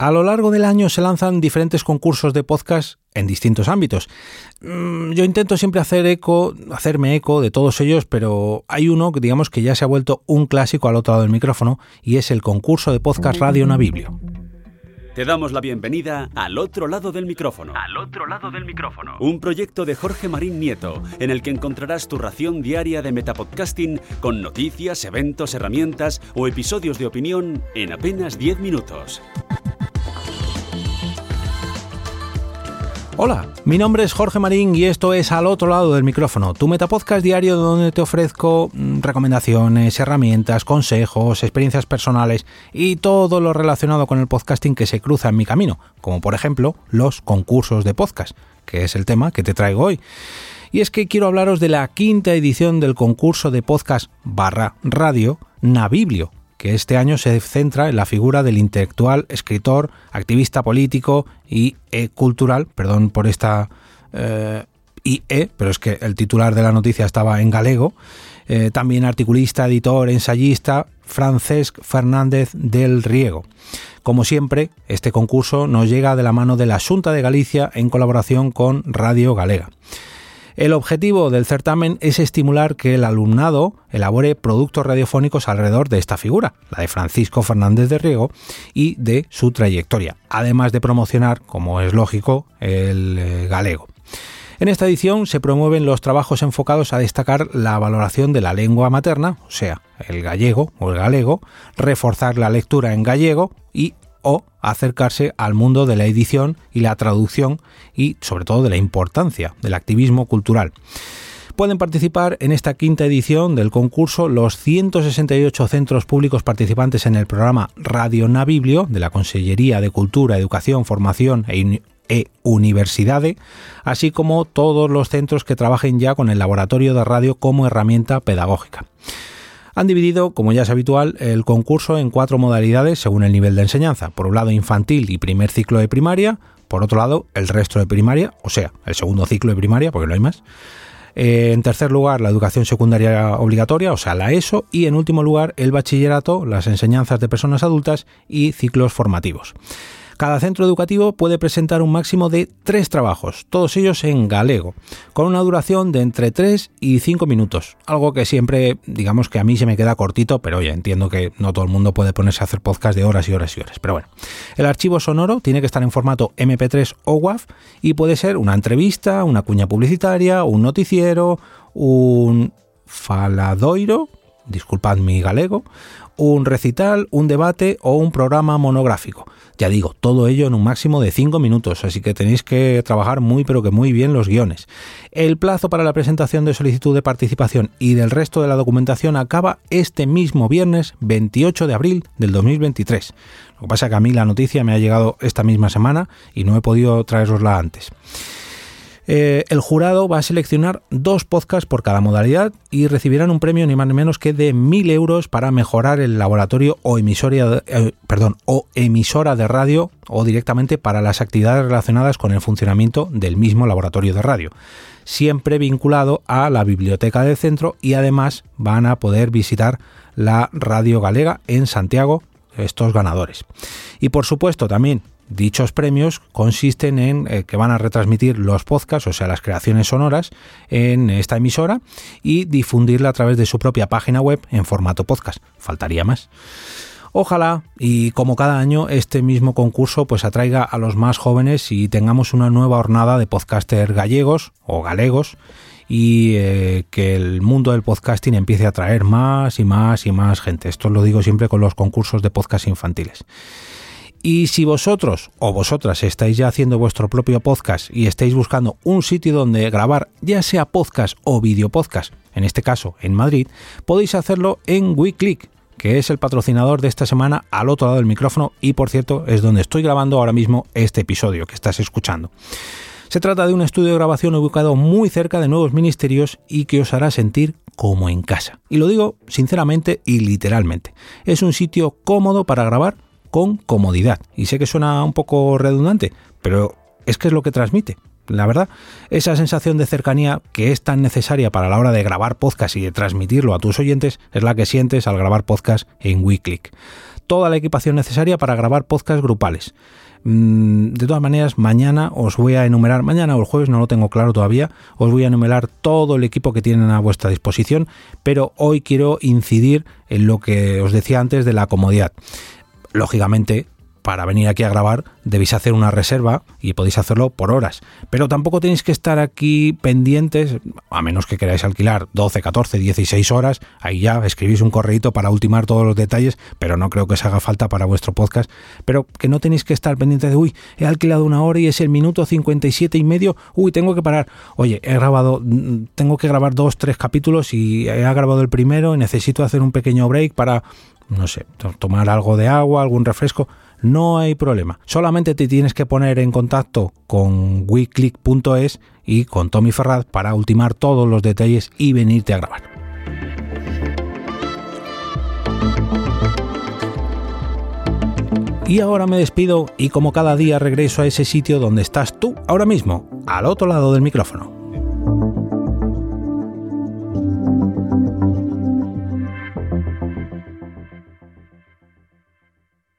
A lo largo del año se lanzan diferentes concursos de podcast en distintos ámbitos. Mm, yo intento siempre hacer eco, hacerme eco de todos ellos, pero hay uno que digamos que ya se ha vuelto un clásico al otro lado del micrófono y es el concurso de podcast Radio Naviblio. Te damos la bienvenida al otro lado del micrófono. Al otro lado del micrófono. Un proyecto de Jorge Marín Nieto, en el que encontrarás tu ración diaria de metapodcasting con noticias, eventos, herramientas o episodios de opinión en apenas 10 minutos. Hola, mi nombre es Jorge Marín y esto es Al otro lado del micrófono, tu metapodcast diario donde te ofrezco mm, recomendaciones, herramientas, consejos, experiencias personales y todo lo relacionado con el podcasting que se cruza en mi camino, como por ejemplo los concursos de podcast, que es el tema que te traigo hoy. Y es que quiero hablaros de la quinta edición del concurso de podcast barra radio Naviblio, que este año se centra en la figura del intelectual, escritor, activista político y e cultural, perdón por esta eh, IE, pero es que el titular de la noticia estaba en galego, eh, también articulista, editor, ensayista, Francesc Fernández del Riego. Como siempre, este concurso nos llega de la mano de la Junta de Galicia en colaboración con Radio Galega. El objetivo del certamen es estimular que el alumnado elabore productos radiofónicos alrededor de esta figura, la de Francisco Fernández de Riego, y de su trayectoria, además de promocionar, como es lógico, el eh, galego. En esta edición se promueven los trabajos enfocados a destacar la valoración de la lengua materna, o sea, el gallego o el galego, reforzar la lectura en gallego y o acercarse al mundo de la edición y la traducción y sobre todo de la importancia del activismo cultural. Pueden participar en esta quinta edición del concurso los 168 centros públicos participantes en el programa Radio Naviblio de la Consellería de Cultura, Educación, Formación e, e Universidades, así como todos los centros que trabajen ya con el laboratorio de radio como herramienta pedagógica. Han dividido, como ya es habitual, el concurso en cuatro modalidades según el nivel de enseñanza. Por un lado, infantil y primer ciclo de primaria. Por otro lado, el resto de primaria, o sea, el segundo ciclo de primaria, porque no hay más. Eh, en tercer lugar, la educación secundaria obligatoria, o sea, la ESO. Y en último lugar, el bachillerato, las enseñanzas de personas adultas y ciclos formativos. Cada centro educativo puede presentar un máximo de tres trabajos, todos ellos en galego, con una duración de entre 3 y 5 minutos, algo que siempre, digamos que a mí se me queda cortito, pero oye, entiendo que no todo el mundo puede ponerse a hacer podcast de horas y horas y horas. Pero bueno, el archivo sonoro tiene que estar en formato MP3 o WAV y puede ser una entrevista, una cuña publicitaria, un noticiero, un faladoiro, disculpad mi galego, un recital, un debate o un programa monográfico. Ya digo, todo ello en un máximo de 5 minutos, así que tenéis que trabajar muy pero que muy bien los guiones. El plazo para la presentación de solicitud de participación y del resto de la documentación acaba este mismo viernes 28 de abril del 2023. Lo que pasa es que a mí la noticia me ha llegado esta misma semana y no he podido traerosla antes. Eh, el jurado va a seleccionar dos podcasts por cada modalidad y recibirán un premio ni más ni menos que de 1.000 euros para mejorar el laboratorio o eh, perdón, o emisora de radio o directamente para las actividades relacionadas con el funcionamiento del mismo laboratorio de radio. Siempre vinculado a la biblioteca del centro y además van a poder visitar la Radio Galega en Santiago estos ganadores. Y por supuesto también Dichos premios consisten en eh, que van a retransmitir los podcasts, o sea, las creaciones sonoras, en esta emisora y difundirla a través de su propia página web en formato podcast. Faltaría más. Ojalá y como cada año este mismo concurso pues atraiga a los más jóvenes y tengamos una nueva hornada de podcasters gallegos o galegos y eh, que el mundo del podcasting empiece a atraer más y más y más gente. Esto lo digo siempre con los concursos de podcast infantiles. Y si vosotros o vosotras estáis ya haciendo vuestro propio podcast y estáis buscando un sitio donde grabar, ya sea podcast o video podcast, en este caso en Madrid, podéis hacerlo en WeClick, que es el patrocinador de esta semana al otro lado del micrófono y por cierto es donde estoy grabando ahora mismo este episodio que estás escuchando. Se trata de un estudio de grabación ubicado muy cerca de nuevos ministerios y que os hará sentir como en casa. Y lo digo sinceramente y literalmente. Es un sitio cómodo para grabar con comodidad. Y sé que suena un poco redundante, pero es que es lo que transmite. La verdad, esa sensación de cercanía que es tan necesaria para la hora de grabar podcast y de transmitirlo a tus oyentes es la que sientes al grabar podcast en WeClick. toda la equipación necesaria para grabar podcast grupales. Mm, de todas maneras, mañana os voy a enumerar, mañana o el jueves, no lo tengo claro todavía, os voy a enumerar todo el equipo que tienen a vuestra disposición, pero hoy quiero incidir en lo que os decía antes de la comodidad. Lógicamente, para venir aquí a grabar debéis hacer una reserva y podéis hacerlo por horas. Pero tampoco tenéis que estar aquí pendientes, a menos que queráis alquilar 12, 14, 16 horas, ahí ya escribís un correito para ultimar todos los detalles, pero no creo que se haga falta para vuestro podcast. Pero que no tenéis que estar pendientes de, uy, he alquilado una hora y es el minuto 57 y medio, uy, tengo que parar. Oye, he grabado, mm, tengo que grabar dos, tres capítulos y he grabado el primero y necesito hacer un pequeño break para, no sé, tomar algo de agua, algún refresco no hay problema. Solamente te tienes que poner en contacto con weclick.es y con Tommy Ferraz para ultimar todos los detalles y venirte a grabar. Y ahora me despido y como cada día regreso a ese sitio donde estás tú ahora mismo, al otro lado del micrófono.